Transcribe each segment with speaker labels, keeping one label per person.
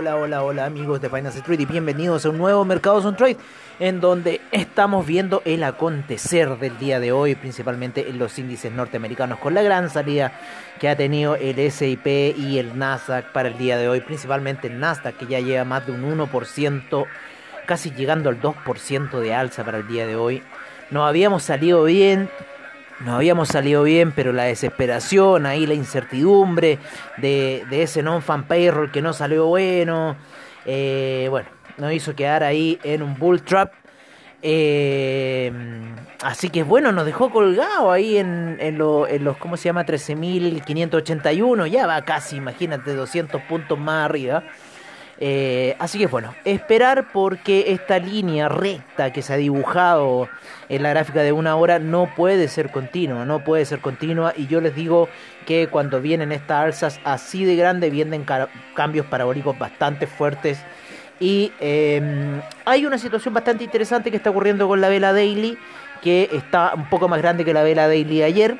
Speaker 1: Hola, hola, hola, amigos de Finance Street y bienvenidos a un nuevo Mercados on Trade en donde estamos viendo el acontecer del día de hoy, principalmente en los índices norteamericanos, con la gran salida que ha tenido el SIP y el Nasdaq para el día de hoy, principalmente el Nasdaq que ya lleva más de un 1%, casi llegando al 2% de alza para el día de hoy. Nos habíamos salido bien, no habíamos salido bien, pero la desesperación, ahí la incertidumbre de, ese non-fan payroll que no salió bueno, eh, bueno, nos hizo quedar ahí en un bull trap. Eh, así que bueno, nos dejó colgado ahí en, en, en los, ¿cómo se llama? 13.581, ya va casi, imagínate, 200 puntos más arriba. Eh, así que bueno, esperar porque esta línea recta que se ha dibujado en la gráfica de una hora no puede ser continua, no puede ser continua. Y yo les digo que cuando vienen estas alzas así de grande vienen cambios parabólicos bastante fuertes. Y em, hay una situación bastante interesante que está ocurriendo con la vela daily que está un poco más grande que la vela daily de ayer,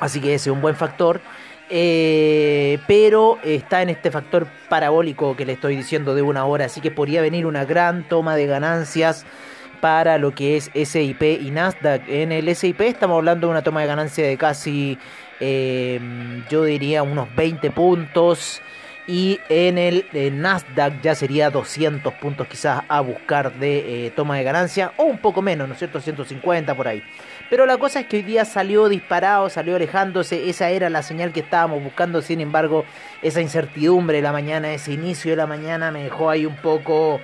Speaker 1: así que ese es un buen factor. Eh, pero está en este factor parabólico que le estoy diciendo de una hora, así que podría venir una gran toma de ganancias para lo que es SIP y Nasdaq. En el SIP estamos hablando de una toma de ganancia de casi, eh, yo diría, unos 20 puntos. Y en el Nasdaq ya sería 200 puntos quizás a buscar de eh, toma de ganancia. O un poco menos, ¿no es cierto? 150 por ahí. Pero la cosa es que hoy día salió disparado, salió alejándose. Esa era la señal que estábamos buscando. Sin embargo, esa incertidumbre de la mañana, ese inicio de la mañana me dejó ahí un poco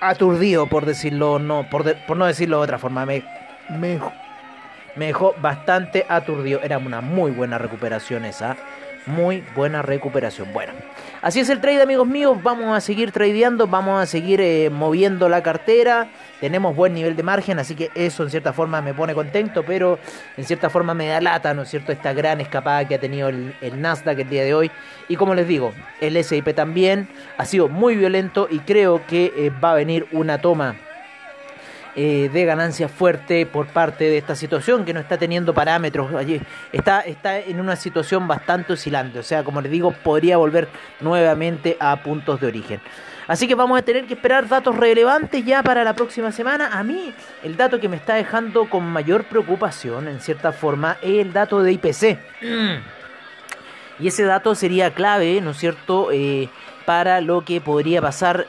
Speaker 1: aturdido, por decirlo, no, por, por no decirlo de otra forma. Me, me, me dejó bastante aturdido. Era una muy buena recuperación esa muy buena recuperación. Bueno, así es el trade, amigos míos. Vamos a seguir tradeando, vamos a seguir eh, moviendo la cartera. Tenemos buen nivel de margen, así que eso en cierta forma me pone contento, pero en cierta forma me da lata, ¿no es cierto? Esta gran escapada que ha tenido el, Nasdaq el día de hoy. Y como les digo, el SIP también ha sido muy violento y creo que eh, va a venir una toma eh, de ganancia fuerte por parte de esta situación que no está teniendo parámetros. Allí está, está en una situación bastante oscilante. O sea, como les digo, podría volver nuevamente a puntos de origen. Así que vamos a tener que esperar datos relevantes ya para la próxima semana. A mí, el dato que me está dejando con mayor preocupación, en cierta forma, es el dato de IPC. Y ese dato sería clave, ¿no es cierto?, eh, para lo que podría pasar.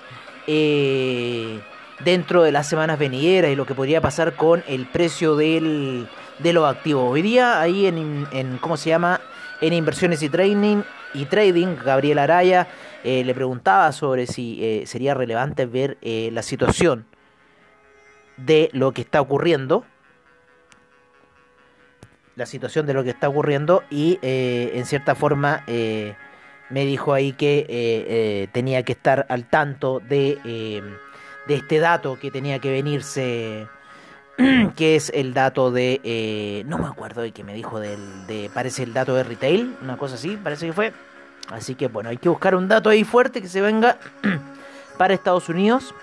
Speaker 1: Eh, dentro de las semanas venideras y lo que podría pasar con el precio del, de los activos. Hoy día ahí en, en ¿cómo se llama? En inversiones y trading, y trading Gabriel Araya eh, le preguntaba sobre si eh, sería relevante ver eh, la situación de lo que está ocurriendo. La situación de lo que está ocurriendo y en cierta forma me dijo ahí que tenía que estar al tanto de de este dato que tenía que venirse, que es el dato de, eh, no me acuerdo de que me dijo del, de, parece el dato de retail, una cosa así, parece que fue. Así que bueno, hay que buscar un dato ahí fuerte que se venga para Estados Unidos.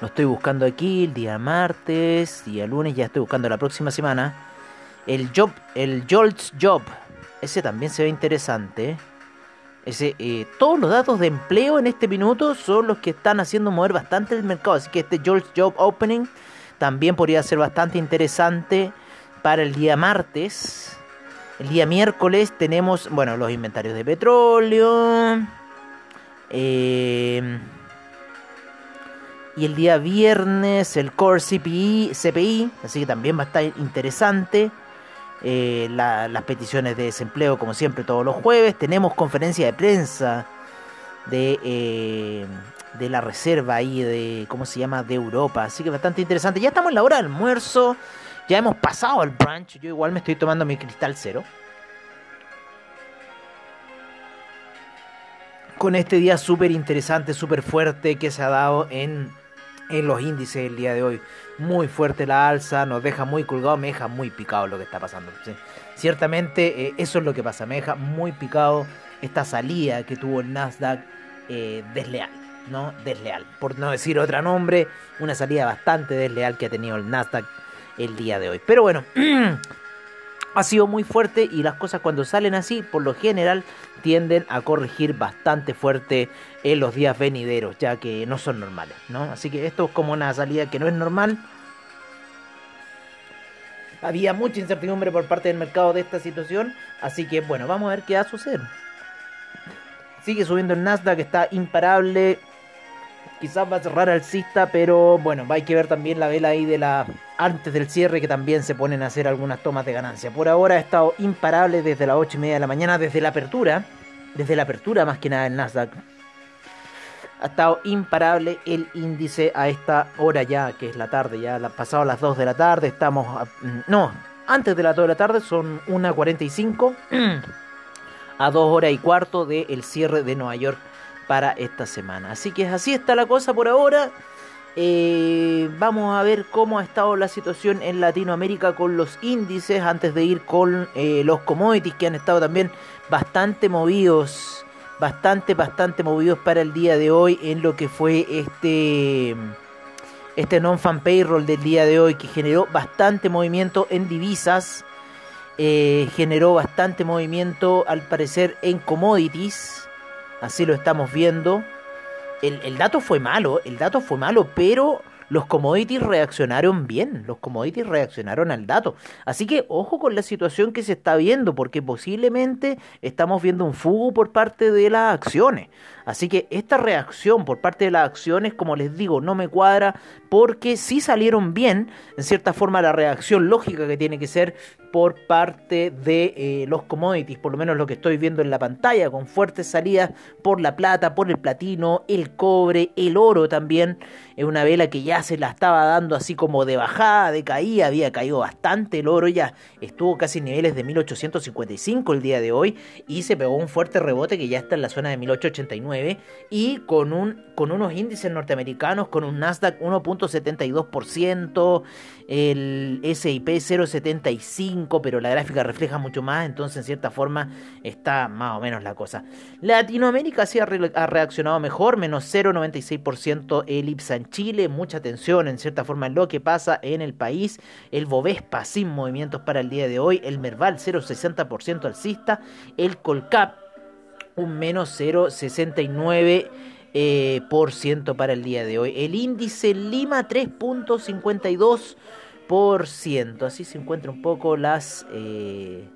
Speaker 1: Lo estoy buscando aquí el día martes, día lunes, ya estoy buscando la próxima semana. El job, el Jolts Job, ese también se ve interesante. Ese, eh, todos los datos de empleo en este minuto son los que están haciendo mover bastante el mercado. Así que este George Job Opening también podría ser bastante interesante para el día martes. El día miércoles tenemos, bueno, los inventarios de petróleo. Eh, y el día viernes el Core CPI, CPI, así que también va a estar interesante. Eh, las peticiones de desempleo como siempre todos los jueves. Tenemos conferencia de prensa de, eh, de la reserva ahí de, ¿cómo se llama?, de Europa. Así que bastante interesante. Ya estamos en la hora del almuerzo. Ya hemos pasado al brunch. Yo igual me estoy tomando mi cristal cero. Con este día súper interesante, súper fuerte que se ha dado en, en los índices el día de hoy muy fuerte la alza, nos deja muy colgado, me deja muy picado lo que está pasando. Ciertamente eh, eso es lo que pasa, me deja muy picado esta salida que tuvo el Nasdaq eh, desleal, ¿no? Desleal, por no decir otro nombre, una salida bastante desleal que ha tenido el Nasdaq el día de hoy. Pero bueno, ha sido muy fuerte y las cosas cuando salen así, por lo general, tienden a corregir bastante fuerte en los días venideros, ya que no son normales, ¿no? Así que esto es como una salida que no es normal. Había mucha incertidumbre por parte del mercado de esta situación, así que bueno, vamos a ver qué va a suceder. Sigue subiendo el Nasdaq, está imparable. Quizás va a cerrar alcista, pero bueno, hay que ver también la vela ahí de la antes del cierre que también se ponen a hacer algunas tomas de ganancia. Por ahora ha estado imparable desde las 8 y media de la mañana, desde la apertura, desde la apertura más que nada el Nasdaq. Ha estado imparable el índice a esta hora ya, que es la tarde, ya pasado las 2 de la tarde, estamos... No, antes de las 2 de la tarde son 1.45 a 2 horas y cuarto del cierre de Nueva York para esta semana. Así que así está la cosa por ahora. Eh, vamos a ver cómo ha estado la situación en Latinoamérica con los índices antes de ir con eh, los commodities que han estado también bastante movidos, bastante, bastante movidos para el día de hoy en lo que fue este, este non-fan payroll del día de hoy que generó bastante movimiento en divisas, eh, generó bastante movimiento al parecer en commodities, así lo estamos viendo el, dato fue malo, el dato fue malo, pero los commodities reaccionaron bien, los commodities reaccionaron al dato. Así que ojo con la situación que se está viendo, porque posiblemente estamos viendo un fugo por parte de las acciones. Así que esta reacción por parte de las acciones, como les digo, no me cuadra porque si salieron bien, en cierta forma, la reacción lógica que tiene que ser por parte de eh, los commodities, por lo menos lo que estoy viendo en la pantalla, con fuertes salidas por la plata, por el platino, el cobre, el oro también. Es una vela que ya se la estaba dando así como de bajada, de caída, había caído bastante el oro, ya estuvo casi en niveles de 1855 el día de hoy y se pegó un fuerte rebote que ya está en la zona de 1889 y con, un, con unos índices norteamericanos, con un Nasdaq 1.72%, el SIP 0.75, pero la gráfica refleja mucho más, entonces en cierta forma está más o menos la cosa. Latinoamérica sí ha, reaccionado mejor, menos 0.96% el IPSA en Chile, mucha atención en cierta forma en lo que pasa en el país, el Bovespa sin movimientos para el día de hoy, el Merval 0.60% alcista, el Colcap un menos 0.69%. Eh, por ciento para el día de hoy. El índice Lima 3.52%. Así se encuentra un poco las eh,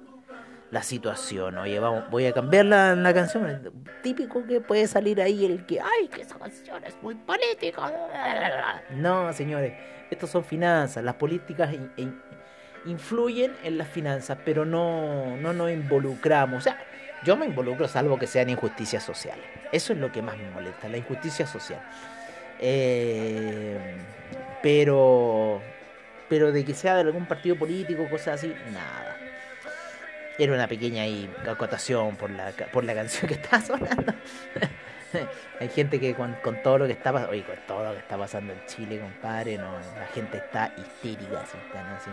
Speaker 1: la situación. Oye, vamos, voy a cambiar la, la, canción. Típico que puede salir ahí el que, ay, que esa canción es muy política. No, señores, estos son finanzas. Las políticas influyen en las finanzas, pero no, no nos involucramos. O sea, yo me involucro salvo que sean injusticias sociales. Eso es lo que más me molesta, la injusticia social. Eh, pero, pero de que sea de algún partido político, cosas así, nada. Era una pequeña acotación por la, por la canción que está sonando. Hay gente que con, todo lo que está pasando, oye, con todo lo que está pasando en Chile, compadre, no, la gente está histérica, así, así.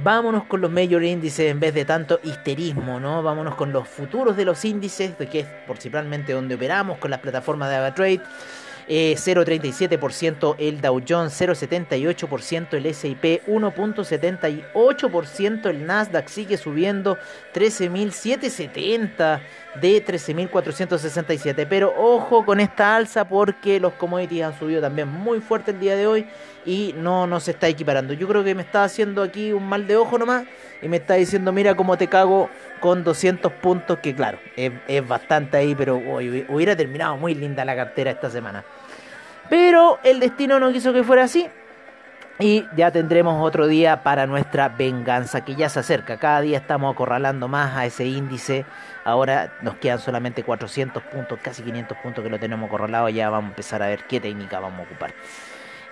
Speaker 1: Vámonos con los major índices en vez de tanto histerismo, ¿no? Vámonos con los futuros de los índices, de que es principalmente donde operamos con las plataformas de AvaTrade. 0,37% eh, el Dow Jones, 0,78% el S&P, 1,78% el Nasdaq sigue subiendo, 13.770 de 13.467. Pero ojo con esta alza porque los commodities han subido también muy fuerte el día de hoy y no nos está equiparando. Yo creo que me está haciendo aquí un mal de ojo nomás y me está diciendo, mira cómo te cago con 200 puntos, que claro, es, bastante ahí, pero hubiera terminado muy linda la cartera esta semana. Pero el destino no quiso que fuera así. Y ya tendremos otro día para nuestra venganza que ya se acerca. Cada día estamos acorralando más a ese índice. Ahora nos quedan solamente 400 puntos, casi 500 puntos que lo tenemos acorralado. Ya vamos a empezar a ver qué técnica vamos a ocupar.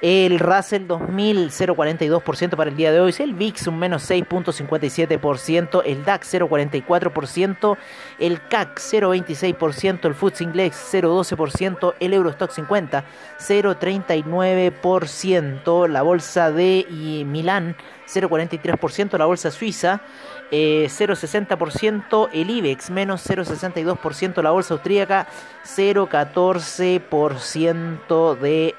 Speaker 1: El Russell 2000, 0,42% para el día de hoy. El VIX, un menos 6,57%. El DAX, 0,44%. El CAC, 0,26%. El FTSE Index, 0,12%. El Eurostock 50, 0,39%. La bolsa de Milán, 0,43%. La bolsa suiza, 0,60%, eh, el IBEX menos 0,62%, la bolsa austríaca 0,14% de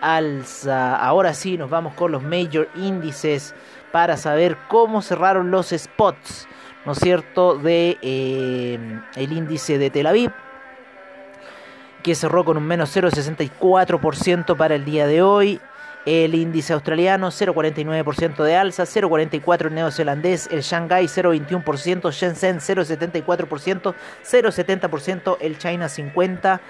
Speaker 1: alza. Ahora sí, nos vamos con los major índices para saber cómo cerraron los spots, ¿no es cierto?, de eh, el índice de Tel Aviv que cerró con un menos 0,64% para el día de hoy. El índice australiano 0,49% de alza, 0,44% el neozelandés, el Shanghai 0,21%, Shenzhen 0,74%, 0,70% el China 50%,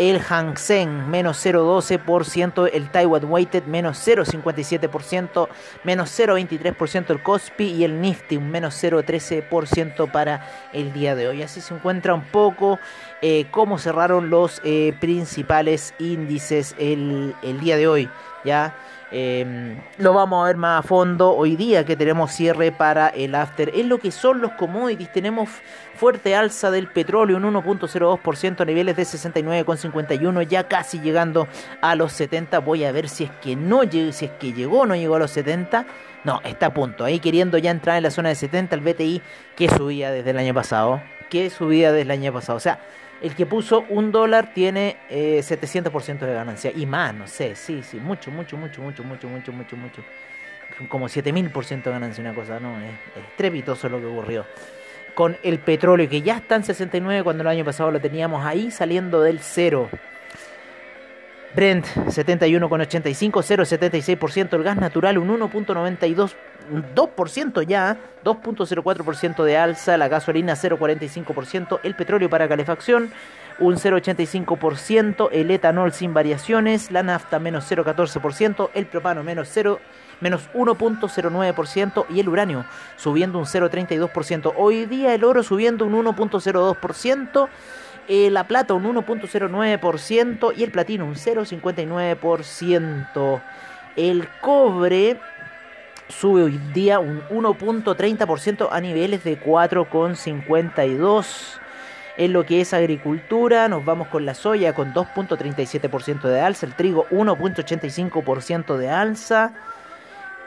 Speaker 1: el Hang Seng menos 0,12%, el Taiwan Weighted menos 0,57%, menos 0,23% el Kospi y el Nifty un menos 0,13% para el día de hoy. Así se encuentra un poco eh, cómo cerraron los eh, principales índices el, el día de hoy. ¿ya? Em, lo vamos a ver más a fondo hoy día que tenemos cierre para el after. En lo que son los commodities, tenemos fuerte alza del petróleo, un 1.02% a niveles de 69,51, ya casi llegando a los 70. Voy a ver si es que no si es que llegó no llegó a los 70. No, está a punto, ahí queriendo ya entrar en la zona de 70 el BTI que subía desde el año pasado, que subía desde el año pasado. O sea, el que puso un dólar tiene eh, 700% de ganancia. Y más, no sé, sí, sí, mucho, mucho, mucho, mucho, mucho, mucho, mucho, mucho. Como 7000% de ganancia, una cosa, ¿no? Es, estrepitoso lo que ocurrió. Con el petróleo, que ya está en 69 cuando el año pasado lo teníamos ahí saliendo del cero. Brent 71,85, 0,76%. El gas natural un 1,92%. 2% ya, 2.04% de alza, la gasolina 0.45%, el petróleo para calefacción un 0.85%, el etanol sin variaciones, la nafta menos 0.14%, el propano menos 0 menos 1.09% y el uranio subiendo un 0.32%. Hoy día el oro subiendo un 1.02%, eh, la plata un 1.09% y el platino un 0.59%. El cobre sube hoy día un 1.30% a niveles de 4,52. En lo que es agricultura, nos vamos con la soya con 2.37% de alza, el trigo 1.85% de alza,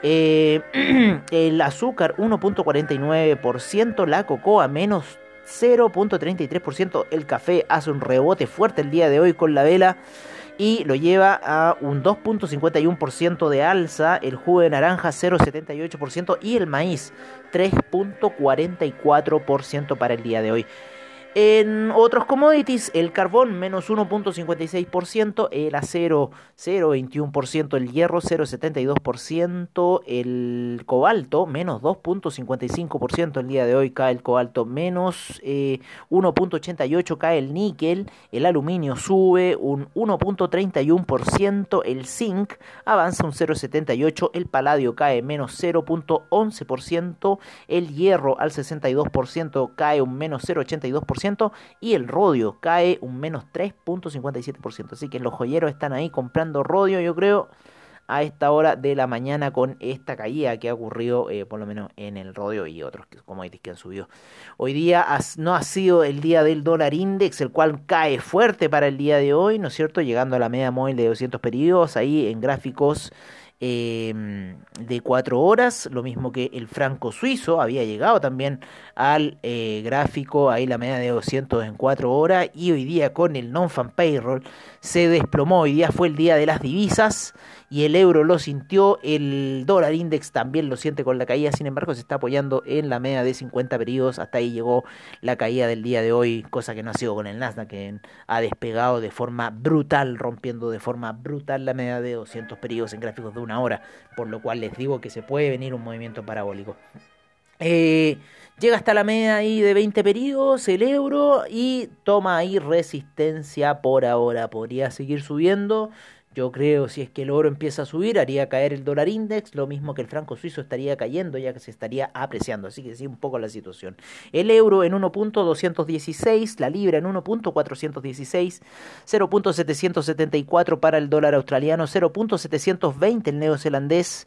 Speaker 1: eh, el azúcar 1.49%, la cocoa menos 0.33%, el café hace un rebote fuerte el día de hoy con la vela y lo lleva a un 2.51% de alza, el jugo de naranja 0.78% y el maíz 3.44% para el día de hoy. En otros commodities, el carbón menos 1.56%, el acero 0.21%, el hierro 0.72%, el cobalto menos 2.55%, el día de hoy cae el cobalto menos 1.88%, eh, cae el níquel, el aluminio sube un 1.31%, el zinc avanza un 0.78%, el paladio cae menos 0.11%, el hierro al 62% cae un menos 0.82%, y el rodio cae un menos 3.57%. Así que los joyeros están ahí comprando rodio, yo creo, a esta hora de la mañana con esta caída que ha ocurrido eh, por lo menos en el rodio y otros commodities que han subido. Hoy día no ha sido el día del dólar index, el cual cae fuerte para el día de hoy, ¿no es cierto? Llegando a la media móvil de 200 periodos ahí en gráficos Em, de cuatro horas, lo mismo que el franco suizo había llegado también al eh, gráfico, ahí la media de 200 en cuatro horas, y hoy día con el non-fan payroll se desplomó, hoy día fue el día de las divisas, y el euro lo sintió, el dólar index también lo siente con la caída, sin embargo se está apoyando en la media de 50 periodos, hasta ahí llegó la caída del día de hoy, cosa que no ha sido con el Nasdaq, que ha despegado de forma brutal, rompiendo de forma brutal la media de 200 periodos en gráficos de una hora, por lo cual les digo que se puede venir un movimiento parabólico. Eh, llega hasta la media ahí de 20 periodos el euro y toma ahí resistencia por ahora. Podría seguir subiendo. Yo creo si es que el oro empieza a subir, haría caer el dólar index, lo mismo que el franco suizo estaría cayendo ya que se estaría apreciando. Así que sí, un poco la situación. El euro en 1.216, la libra en 1.416, 0.774 para el dólar australiano, 0.720 el neozelandés.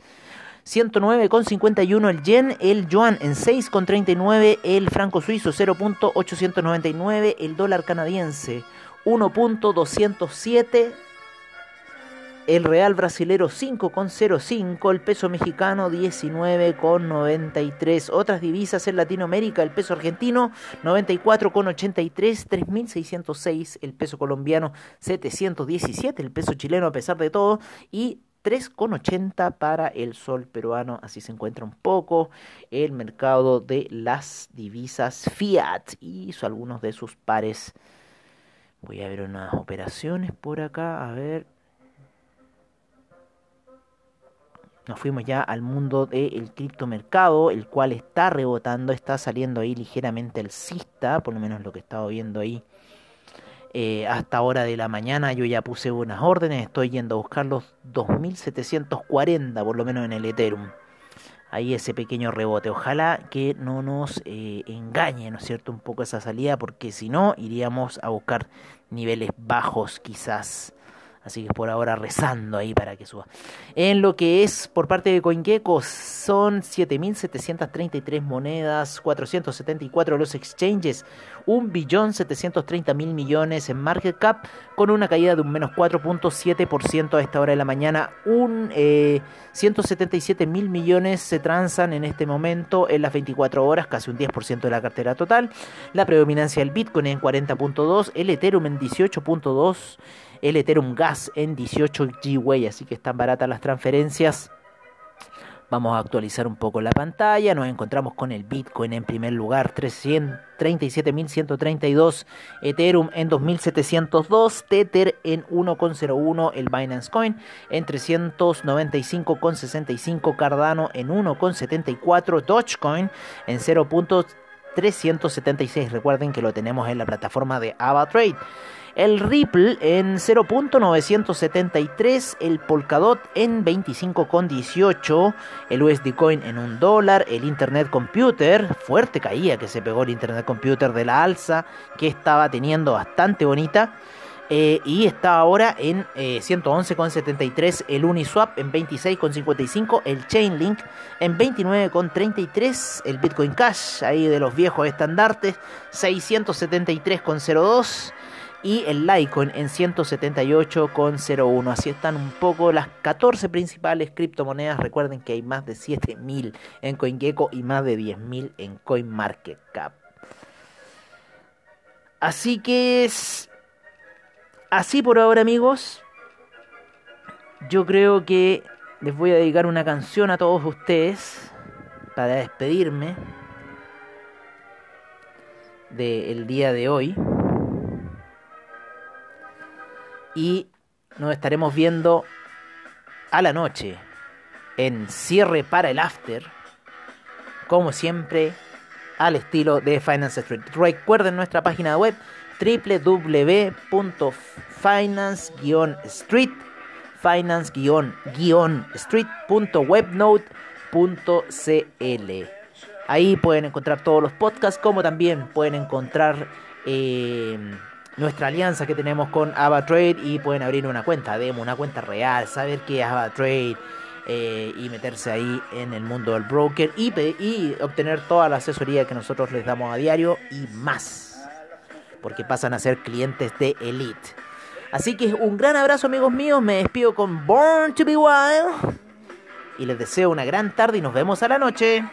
Speaker 1: 109,51 el yen, el yuan en 6,39, el franco suizo 0.899, el dólar canadiense 1.207 el real brasilero 5,05, el peso mexicano 19,93. Otras divisas en Latinoamérica, el peso argentino 94,83, 3.606, el peso colombiano 717, el peso chileno a pesar de todo y 3,80 para el sol peruano, así se encuentra un poco el mercado de las divisas fiat y algunos de sus pares. Voy a ver unas operaciones por acá, a ver. Nos fuimos ya al mundo del criptomercado, el cual está rebotando, está saliendo ahí ligeramente el cista, por lo menos lo que he estado viendo ahí eh, hasta hora de la mañana yo ya puse unas órdenes, estoy yendo a buscar los 2740 por lo menos en el Ethereum. Ahí ese pequeño rebote. Ojalá que no nos eh, engañe, ¿no es cierto? Un poco esa salida, porque si no, iríamos a buscar niveles bajos quizás. Así que por ahora rezando ahí para que suba. En lo que es por parte de CoinGecko son 7.733 monedas, 474 los exchanges, 1.730.000 millones en market cap con una caída de un menos 4.7% a esta hora de la mañana. Un eh, 177 mil millones se transan en este momento en las 24 horas, casi un 10% de la cartera total. La predominancia del Bitcoin en 40.2, el Ethereum en 18.2 el Ethereum Gas en 18 GWay, así que están baratas las transferencias. Vamos a actualizar un poco la pantalla. Nos encontramos con el Bitcoin en primer lugar, 337.132. Ethereum en 2.702. Tether en 1.01. El Binance Coin en 395.65. Cardano en 1.74. Dogecoin en 0.376. Recuerden que lo tenemos en la plataforma de AvaTrade el Ripple en 0.973, el Polkadot en 25.18, el USD Coin en un dólar, el Internet Computer, fuerte caía que se pegó el Internet Computer de la alza que estaba teniendo bastante bonita. Eh, y está ahora en 111,73 eh, el Uniswap, en 26,55 el Chainlink, en 29,33 el Bitcoin Cash, ahí de los viejos estandartes, 673,02 y el Litecoin en 178,01. Así están un poco las 14 principales criptomonedas. Recuerden que hay más de 7000 en CoinGecko y más de 10000 en CoinMarketCap. Así que es así por ahora, amigos. Yo creo que les voy a dedicar una canción a todos ustedes para despedirme del día de hoy y nos estaremos viendo a la noche en cierre para el after, como siempre, al estilo de Finance Street. Recuerden nuestra página web www.finance-street finance-street.webnode.cl Ahí pueden encontrar todos los podcasts, como también pueden encontrar eh, nuestra alianza que tenemos con AvaTrade y pueden abrir una cuenta demo, una cuenta real, saber qué es AvaTrade eh, y meterse ahí en el mundo del broker y, y obtener toda la asesoría que nosotros les damos a diario y más, porque pasan a ser clientes de Elite. Así que un gran abrazo amigos míos, me despido con Born to be Wild y les deseo una gran tarde y nos vemos a la noche.